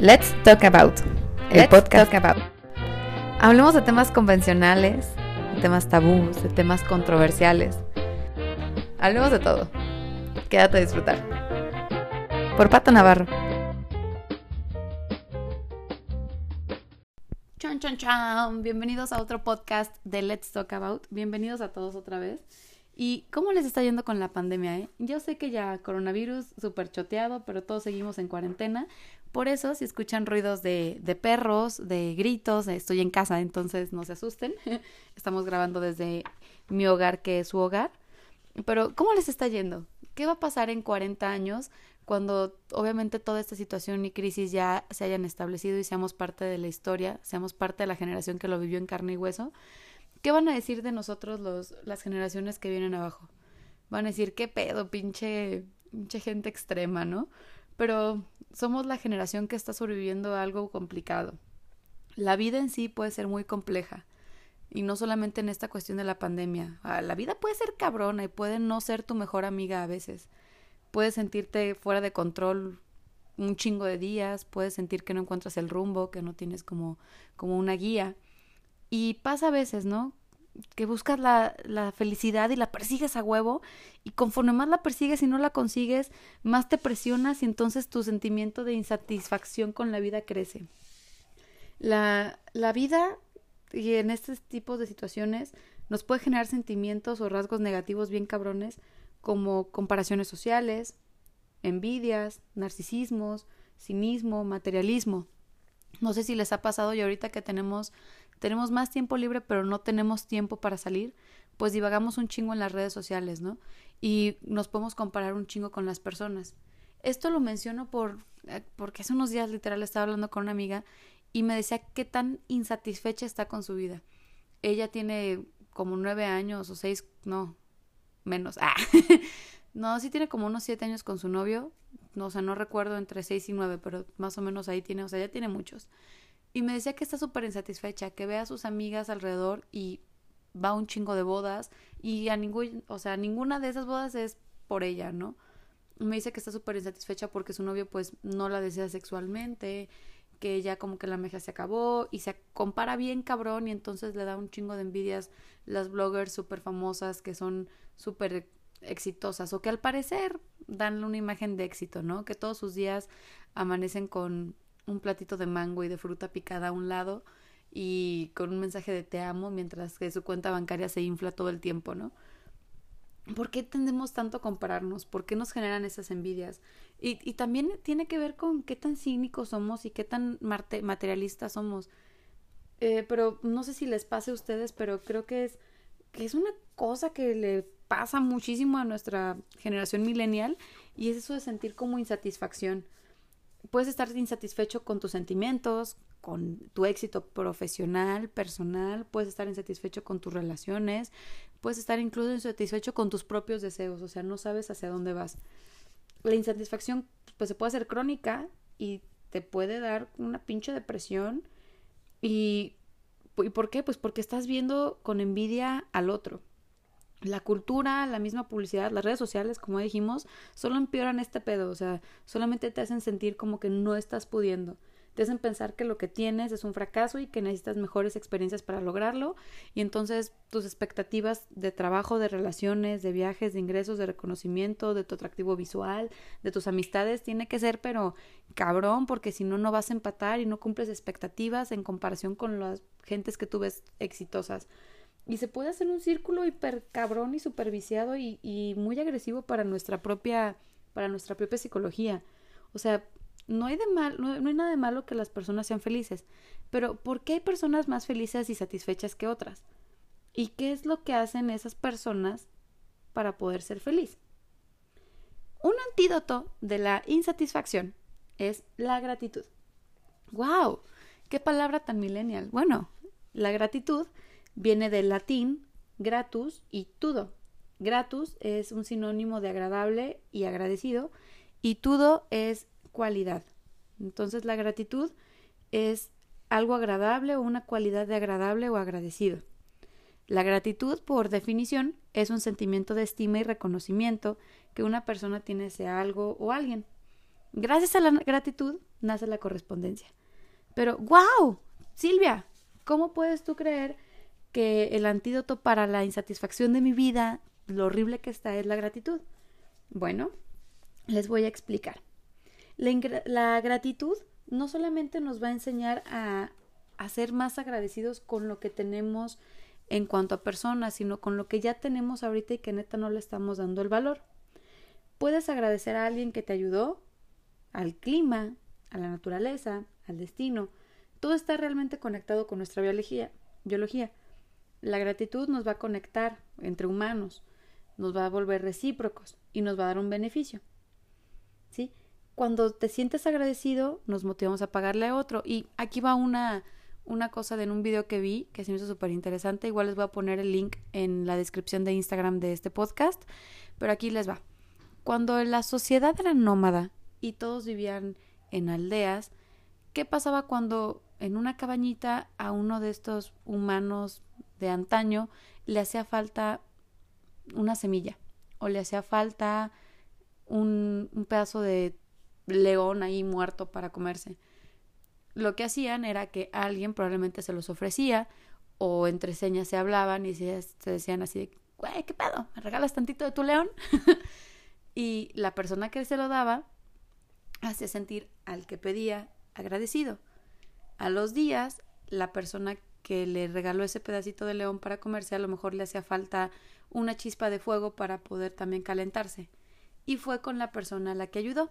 Let's Talk About, el Let's podcast. Talk About. Hablemos de temas convencionales, de temas tabús, de temas controversiales. Hablemos de todo. Quédate a disfrutar. Por Pato Navarro. Chan, chan, chan. Bienvenidos a otro podcast de Let's Talk About. Bienvenidos a todos otra vez. ¿Y cómo les está yendo con la pandemia? Eh? Yo sé que ya coronavirus súper choteado, pero todos seguimos en cuarentena. Por eso, si escuchan ruidos de, de perros, de gritos, estoy en casa, entonces no se asusten. Estamos grabando desde mi hogar, que es su hogar. Pero, ¿cómo les está yendo? ¿Qué va a pasar en 40 años cuando obviamente toda esta situación y crisis ya se hayan establecido y seamos parte de la historia, seamos parte de la generación que lo vivió en carne y hueso? ¿Qué van a decir de nosotros los, las generaciones que vienen abajo? Van a decir, qué pedo, pinche, pinche gente extrema, ¿no? Pero somos la generación que está sobreviviendo a algo complicado. La vida en sí puede ser muy compleja. Y no solamente en esta cuestión de la pandemia. Ah, La vida puede ser cabrona y puede no ser tu mejor amiga a veces. Puedes sentirte fuera de control un chingo de días, puedes sentir que no encuentras el rumbo, que no tienes como, como una guía. Y pasa a veces, ¿no? Que buscas la, la felicidad y la persigues a huevo y conforme más la persigues y no la consigues, más te presionas y entonces tu sentimiento de insatisfacción con la vida crece. La, la vida y en este tipo de situaciones nos puede generar sentimientos o rasgos negativos bien cabrones como comparaciones sociales, envidias, narcisismos, cinismo, materialismo. No sé si les ha pasado y ahorita que tenemos tenemos más tiempo libre pero no tenemos tiempo para salir, pues divagamos un chingo en las redes sociales, ¿no? Y nos podemos comparar un chingo con las personas. Esto lo menciono por eh, porque hace unos días literal estaba hablando con una amiga y me decía qué tan insatisfecha está con su vida. Ella tiene como nueve años o seis, no, menos. Ah. no, sí tiene como unos siete años con su novio. No, o sea, no recuerdo entre seis y nueve, pero más o menos ahí tiene, o sea, ya tiene muchos. Y me decía que está súper insatisfecha, que ve a sus amigas alrededor y va a un chingo de bodas y a ningún, o sea, ninguna de esas bodas es por ella, ¿no? Me dice que está súper insatisfecha porque su novio pues no la desea sexualmente, que ya como que la meja se acabó y se compara bien cabrón y entonces le da un chingo de envidias las bloggers súper famosas que son súper exitosas o que al parecer dan una imagen de éxito, ¿no? Que todos sus días amanecen con un platito de mango y de fruta picada a un lado y con un mensaje de te amo mientras que su cuenta bancaria se infla todo el tiempo, ¿no? ¿Por qué tendemos tanto a compararnos? ¿Por qué nos generan esas envidias? Y, y también tiene que ver con qué tan cínicos somos y qué tan materialistas somos. Eh, pero no sé si les pase a ustedes, pero creo que es, que es una cosa que le pasa muchísimo a nuestra generación millennial y es eso de sentir como insatisfacción puedes estar insatisfecho con tus sentimientos, con tu éxito profesional, personal, puedes estar insatisfecho con tus relaciones, puedes estar incluso insatisfecho con tus propios deseos, o sea, no sabes hacia dónde vas. La insatisfacción pues se puede hacer crónica y te puede dar una pinche depresión y ¿y por qué? Pues porque estás viendo con envidia al otro. La cultura, la misma publicidad, las redes sociales, como dijimos, solo empeoran este pedo, o sea, solamente te hacen sentir como que no estás pudiendo. Te hacen pensar que lo que tienes es un fracaso y que necesitas mejores experiencias para lograrlo y entonces tus expectativas de trabajo, de relaciones, de viajes, de ingresos, de reconocimiento, de tu atractivo visual, de tus amistades, tiene que ser pero cabrón porque si no no vas a empatar y no cumples expectativas en comparación con las gentes que tú ves exitosas. Y se puede hacer un círculo hiper cabrón y super viciado y, muy agresivo para nuestra propia, para nuestra propia psicología. O sea, no hay de mal, no, no hay nada de malo que las personas sean felices. Pero ¿por qué hay personas más felices y satisfechas que otras? ¿Y qué es lo que hacen esas personas para poder ser feliz? Un antídoto de la insatisfacción es la gratitud. ¡Wow! ¡Qué palabra tan millennial! Bueno, la gratitud viene del latín gratus y tudo. Gratus es un sinónimo de agradable y agradecido y tudo es cualidad. Entonces la gratitud es algo agradable o una cualidad de agradable o agradecido. La gratitud, por definición, es un sentimiento de estima y reconocimiento que una persona tiene hacia algo o alguien. Gracias a la gratitud nace la correspondencia. Pero, wow, Silvia, ¿cómo puedes tú creer que el antídoto para la insatisfacción de mi vida, lo horrible que está, es la gratitud? Bueno, les voy a explicar. La, gratitud no solamente nos va a enseñar a, a ser más agradecidos con lo que tenemos en cuanto a personas, sino con lo que ya tenemos ahorita y que neta no le estamos dando el valor. Puedes agradecer a alguien que te ayudó, al clima, a la naturaleza, al destino. Todo está realmente conectado con nuestra biología. biología. La gratitud nos va a conectar entre humanos, nos va a volver recíprocos y nos va a dar un beneficio. ¿Sí? Cuando te sientes agradecido, nos motivamos a pagarle a otro. Y aquí va una, una cosa de un video que vi que se me hizo súper interesante. Igual les voy a poner el link en la descripción de Instagram de este podcast. Pero aquí les va. Cuando la sociedad era nómada y todos vivían en aldeas, ¿qué pasaba cuando en una cabañita a uno de estos humanos de antaño le hacía falta una semilla o le hacía falta un, un pedazo de león ahí muerto para comerse? lo que hacían era que alguien probablemente se los ofrecía o entre señas se hablaban y se, decían así ¿qué pedo? ¿Me regalas tantito de tu león? y la persona que se lo daba hacía sentir al que pedía agradecido. A los días, la persona que le regaló ese pedacito de león para comerse a lo mejor le hacía falta una chispa de fuego para poder también calentarse. Y fue con la persona a la que ayudó.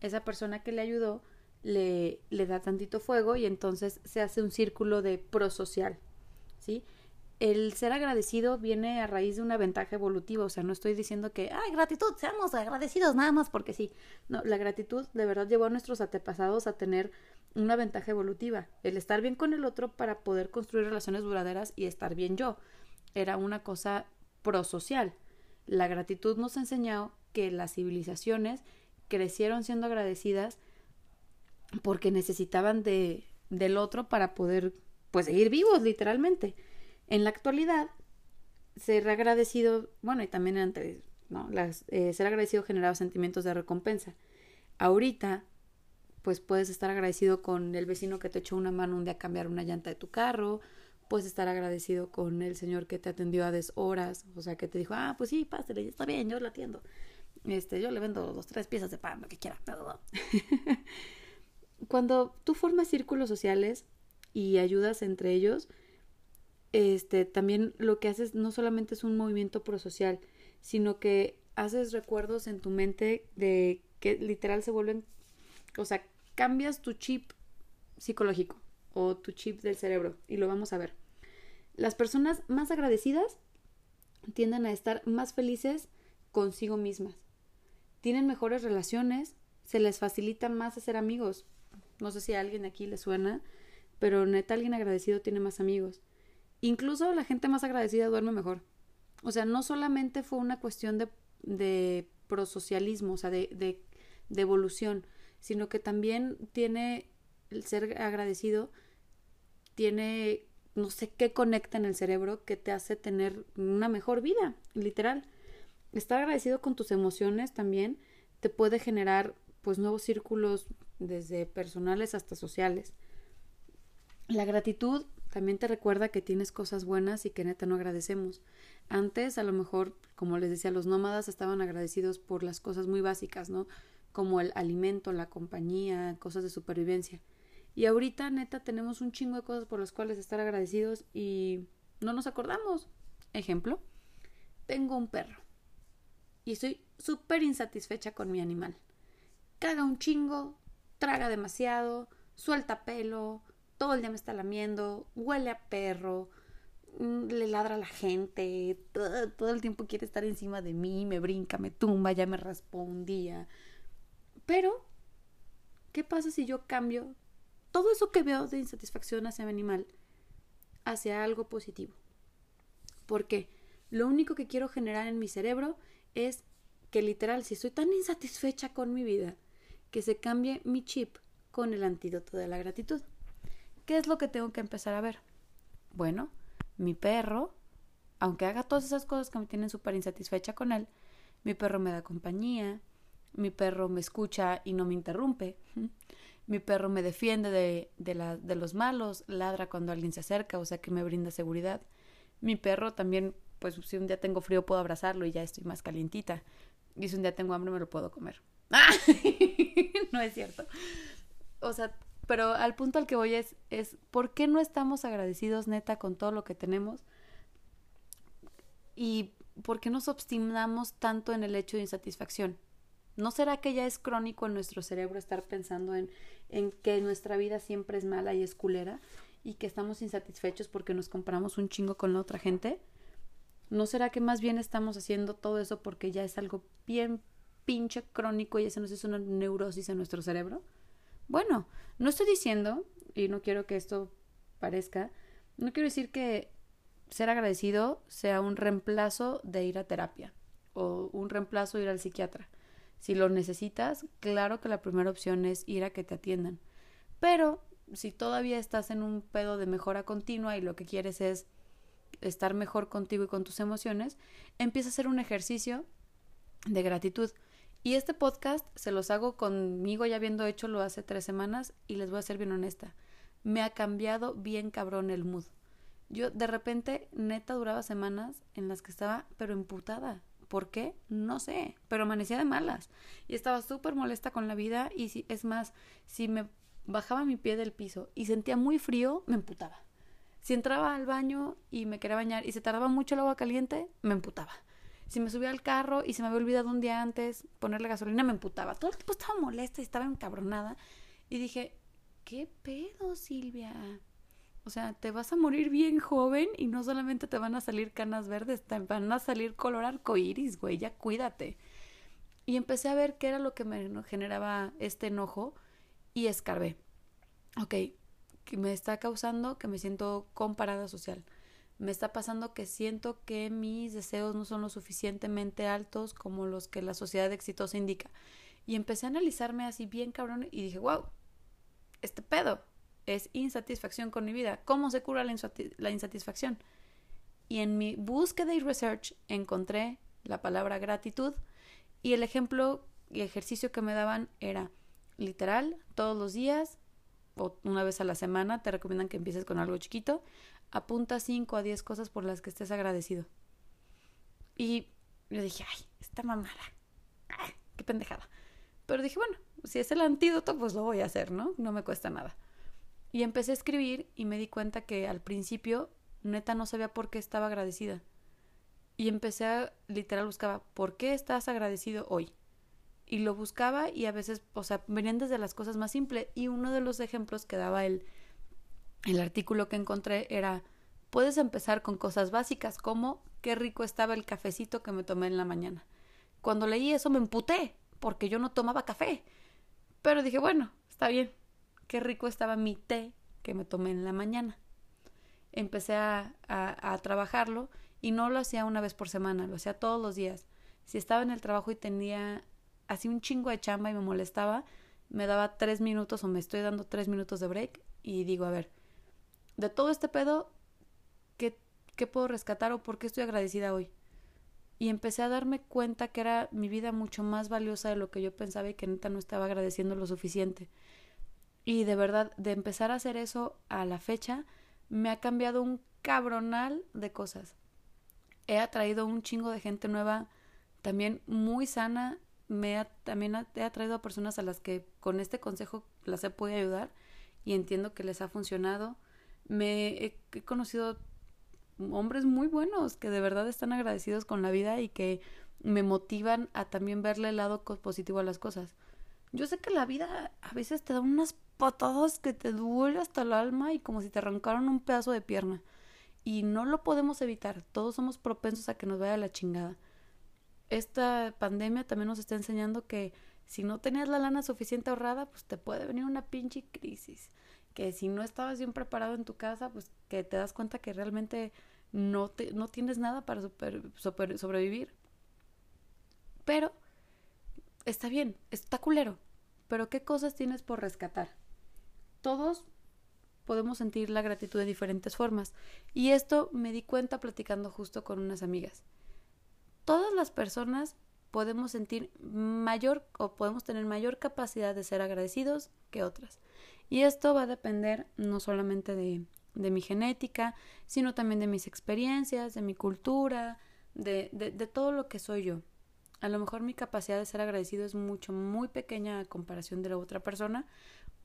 Esa persona que le ayudó le, le da tantito fuego y entonces se hace un círculo de prosocial, ¿sí? El ser agradecido viene a raíz de una ventaja evolutiva, o sea, no estoy diciendo que, ay, gratitud, seamos agradecidos nada más porque sí. No, la gratitud de verdad llevó a nuestros antepasados a tener una ventaja evolutiva, el estar bien con el otro para poder construir relaciones duraderas y estar bien yo. Era una cosa prosocial. La gratitud nos enseñó que las civilizaciones crecieron siendo agradecidas porque necesitaban de, del otro para poder pues seguir vivos literalmente. En la actualidad, ser agradecido, bueno, y también antes, ¿no? Las, eh, ser agradecido generaba sentimientos de recompensa. Ahorita, pues puedes estar agradecido con el vecino que te echó una mano un día a cambiar una llanta de tu carro, puedes estar agradecido con el señor que te atendió a deshoras, o sea, que te dijo, ah, pues sí, pásale, está bien, yo lo atiendo. Este, yo le vendo dos, tres piezas de pan, lo que quiera. cuando tú formas círculos sociales y ayudas entre ellos, este, también lo que haces no solamente es un movimiento prosocial, sino que haces recuerdos en tu mente de que literal se vuelven, o sea, cambias tu chip psicológico o tu chip del cerebro y lo vamos a ver. Las personas más agradecidas tienden a estar más felices consigo mismas. Tienen mejores relaciones, se les facilita más hacer amigos, no sé si a alguien aquí le suena, pero neta alguien agradecido tiene más amigos. Incluso la gente más agradecida duerme mejor. O sea, no solamente fue una cuestión de, de prosocialismo, o sea, de, de, de evolución, sino que también tiene el ser agradecido, tiene no sé qué conecta en el cerebro que te hace tener una mejor vida, literal. Estar agradecido con tus emociones también te puede generar pues nuevos círculos desde personales hasta sociales. La gratitud también te recuerda que tienes cosas buenas y que neta no agradecemos. Antes, a lo mejor, como les decía, los nómadas estaban agradecidos por las cosas muy básicas, ¿no? Como el alimento, la compañía, cosas de supervivencia. Y ahorita, neta, tenemos un chingo de cosas por las cuales estar agradecidos y no nos acordamos. Ejemplo, tengo un perro y estoy súper insatisfecha con mi animal. Caga un chingo, traga demasiado, suelta pelo, todo el día me está lamiendo, huele a perro, mm, le ladra a la gente, todo, el tiempo quiere estar encima de mí, me brinca, me tumba, ya me respondía. Pero, ¿qué pasa si yo cambio todo eso que veo de insatisfacción hacia mi animal hacia algo positivo? Porque lo único que quiero generar en mi cerebro es que literal, si estoy tan insatisfecha con mi vida, que se cambie mi chip con el antídoto de la gratitud. ¿Qué es lo que tengo que empezar a ver? Bueno, mi perro, aunque haga todas esas cosas que me tienen súper insatisfecha con él, mi perro me da compañía, mi perro me escucha y no me interrumpe, Mi perro me defiende de, de, la, de los malos, ladra cuando alguien se acerca, o sea que me brinda seguridad. Mi perro también, pues si un día tengo frío puedo abrazarlo y ya estoy más calientita. Y si un día tengo hambre me lo puedo comer. no es cierto. O sea, pero al punto al que voy es, es, ¿por qué no estamos agradecidos neta con todo lo que tenemos? ¿Y por qué nos obstinamos tanto en el hecho de insatisfacción? ¿No será que ya es crónico en nuestro cerebro estar pensando en, en que nuestra vida siempre es mala y es culera y que estamos insatisfechos porque nos comparamos un chingo con la otra gente? ¿No será que más bien estamos haciendo todo eso porque ya es algo bien pinche crónico y ese nos es una neurosis en nuestro cerebro? Bueno, no estoy diciendo, y no quiero que esto parezca, no quiero decir que ser agradecido sea un reemplazo de ir a terapia o un reemplazo de ir al psiquiatra. Si lo necesitas, claro que la primera opción es ir a que te atiendan. Pero si todavía estás en un pedo de mejora continua y lo que quieres es estar mejor contigo y con tus emociones, empieza a hacer un ejercicio de gratitud. Y este podcast se los hago conmigo ya habiendo hecho lo hace tres semanas y les voy a ser bien honesta. Me ha cambiado bien cabrón el mood. Yo de repente, neta, duraba semanas en las que estaba, pero emputada. ¿Por qué? No sé, pero amanecía de malas y estaba súper molesta con la vida y si, es más, si me bajaba mi pie del piso y sentía muy frío, me emputaba. Si entraba al baño y me quería bañar y se tardaba mucho el agua caliente, me emputaba. Si me subía al carro y se me había olvidado un día antes ponerle gasolina, me emputaba. Todo el tiempo estaba molesta y estaba encabronada. Y dije, ¿qué pedo, Silvia? O sea, te vas a morir bien joven y no solamente te van a salir canas verdes, te van a salir color arcoíris, güey, ya cuídate. Y empecé a ver qué era lo que me generaba este enojo y escarbé. Ok, que me está causando que me siento comparada social. Me está pasando que siento que mis deseos no son lo suficientemente altos como los que la sociedad exitosa indica. Y empecé a analizarme así bien cabrón y dije, wow, este pedo, es insatisfacción con mi vida. ¿Cómo se cura la, insatisfacción? Y en mi búsqueda y research encontré la palabra gratitud y el ejemplo y ejercicio que me daban era literal, todos los días o una vez a la semana te recomiendan que empieces con algo chiquito, apunta 5 a 10 cosas por las que estés agradecido. Y yo dije, ay, esta mamada, qué pendejada. Pero dije, bueno, si es el antídoto, pues lo voy a hacer, ¿no? No me cuesta nada. Y empecé a escribir y me di cuenta que al principio neta no sabía por qué estaba agradecida. Y empecé a literal buscaba, ¿por qué estás agradecido hoy? Y lo buscaba y a veces, o sea, venían desde las cosas más simples. Y uno de los ejemplos que daba el, el artículo que encontré era, puedes empezar con cosas básicas como qué rico estaba el cafecito que me tomé en la mañana. Cuando leí eso me emputé, porque yo no tomaba café. Pero dije, bueno, está bien, qué rico estaba mi té que me tomé en la mañana. Empecé a, a, trabajarlo y no lo hacía una vez por semana, lo hacía todos los días. Si estaba en el trabajo y tenía así un chingo de chamba y me molestaba, me daba tres minutos o me estoy dando tres minutos de break y digo, a ver, de todo este pedo, ¿qué, qué puedo rescatar o por qué estoy agradecida hoy? Y empecé a darme cuenta que era mi vida mucho más valiosa de lo que yo pensaba y que neta no estaba agradeciendo lo suficiente. Y de verdad, de empezar a hacer eso a la fecha, me ha cambiado un cabronal de cosas. He atraído un chingo de gente nueva, también muy sana. Me ha, también he atraído a personas a las que con este consejo las he podido ayudar y entiendo que les ha funcionado. Me he, he conocido hombres muy buenos que de verdad están agradecidos con la vida y que me motivan a también verle el lado positivo a las cosas. Yo sé que la vida a veces te da unas patadas que te duele hasta el alma y como si te arrancaron un pedazo de pierna. Y no lo podemos evitar. Todos somos propensos a que nos vaya la chingada. Esta pandemia también nos está enseñando que si no tenías la lana suficiente ahorrada, pues te puede venir una pinche crisis. Que si no estabas bien preparado en tu casa, pues que te das cuenta que realmente no, te, no tienes nada para sobrevivir. Pero está bien, está culero. Pero ¿qué cosas tienes por rescatar? Todos podemos sentir la gratitud de diferentes formas. Y esto me di cuenta platicando justo con unas amigas. Todas las personas podemos sentir mayor o podemos tener mayor capacidad de ser agradecidos que otras. Y esto va a depender no solamente de, de mi genética, sino también de mis experiencias, de mi cultura, de, de, de todo lo que soy yo. A lo mejor mi capacidad de ser agradecido es mucho, muy pequeña a comparación de la otra persona,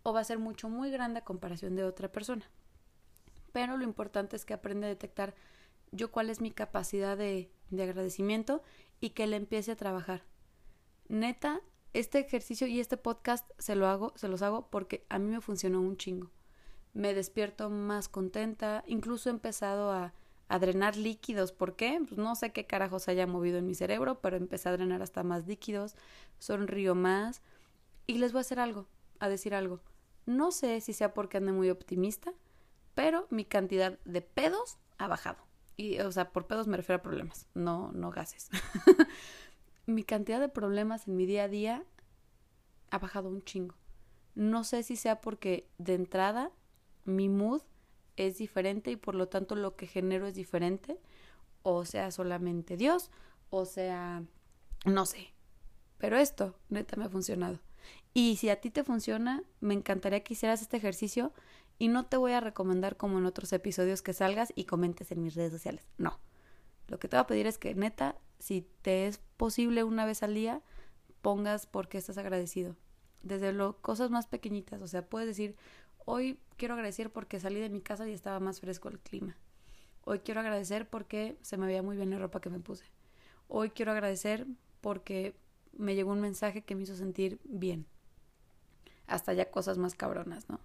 o va a ser mucho, muy grande a comparación de otra persona. Pero lo importante es que aprenda a detectar yo cuál es mi capacidad de, de agradecimiento y que le empiece a trabajar. Neta, este ejercicio y este podcast se lo hago, se los hago porque a mí me funcionó un chingo. Me despierto más contenta, incluso he empezado a, a drenar líquidos. ¿Por qué? Pues no sé qué carajos haya movido en mi cerebro, pero empecé a drenar hasta más líquidos, sonrío más. Y les voy a hacer algo, a decir algo. No sé si sea porque ande muy optimista, pero mi cantidad de pedos ha bajado. Y, o sea, por pedos me refiero a problemas, no, no gases. mi cantidad de problemas en mi día a día ha bajado un chingo. No sé si sea porque de entrada mi mood es diferente y por lo tanto lo que genero es diferente, o sea solamente Dios, o sea, no sé. Pero esto, neta, me ha funcionado. Y si a ti te funciona, me encantaría que hicieras este ejercicio y no te voy a recomendar como en otros episodios que salgas y comentes en mis redes sociales. No. Lo que te voy a pedir es que neta, si te es posible una vez al día, pongas por qué estás agradecido. Desde lo, cosas más pequeñitas. O sea, puedes decir, hoy quiero agradecer porque salí de mi casa y estaba más fresco el clima. Hoy quiero agradecer porque se me veía muy bien la ropa que me puse. Hoy quiero agradecer porque me llegó un mensaje que me hizo sentir bien. Hasta ya cosas más cabronas, ¿no?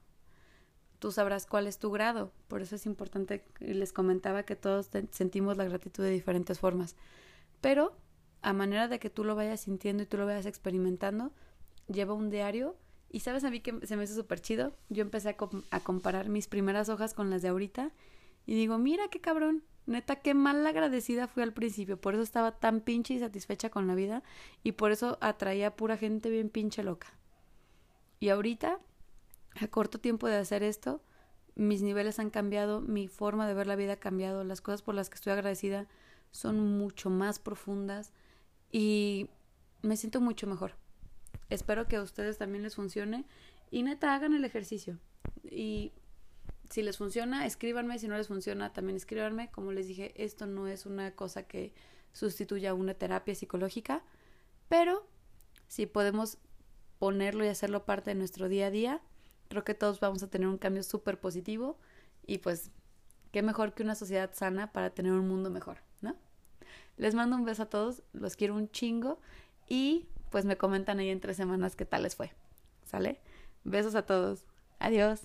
tú sabrás cuál es tu grado. Por eso es importante, les comentaba que todos sentimos la gratitud de diferentes formas. Pero a manera de que tú lo vayas sintiendo y tú lo vayas experimentando, lleva un diario. Y sabes a mí que se me hizo súper chido. Yo empecé a, a, comparar mis primeras hojas con las de ahorita. Y digo, mira qué cabrón. Neta, qué mal agradecida fui al principio. Por eso estaba tan pinche y satisfecha con la vida. Y por eso atraía pura gente bien pinche loca. Y ahorita a corto tiempo de hacer esto, mis niveles han cambiado, mi forma de ver la vida ha cambiado, las cosas por las que estoy agradecida son mucho más profundas y me siento mucho mejor. Espero que a ustedes también les funcione y neta hagan el ejercicio. Y si les funciona, escríbanme, si no les funciona, también escríbanme. Como les dije, esto no es una cosa que sustituya una terapia psicológica, pero si podemos ponerlo y hacerlo parte de nuestro día a día, Creo que todos vamos a tener un cambio súper positivo y pues qué mejor que una sociedad sana para tener un mundo mejor, ¿no? Les mando un beso a todos, los quiero un chingo y pues me comentan ahí en tres semanas qué tal les fue. ¿Sale? Besos a todos. Adiós.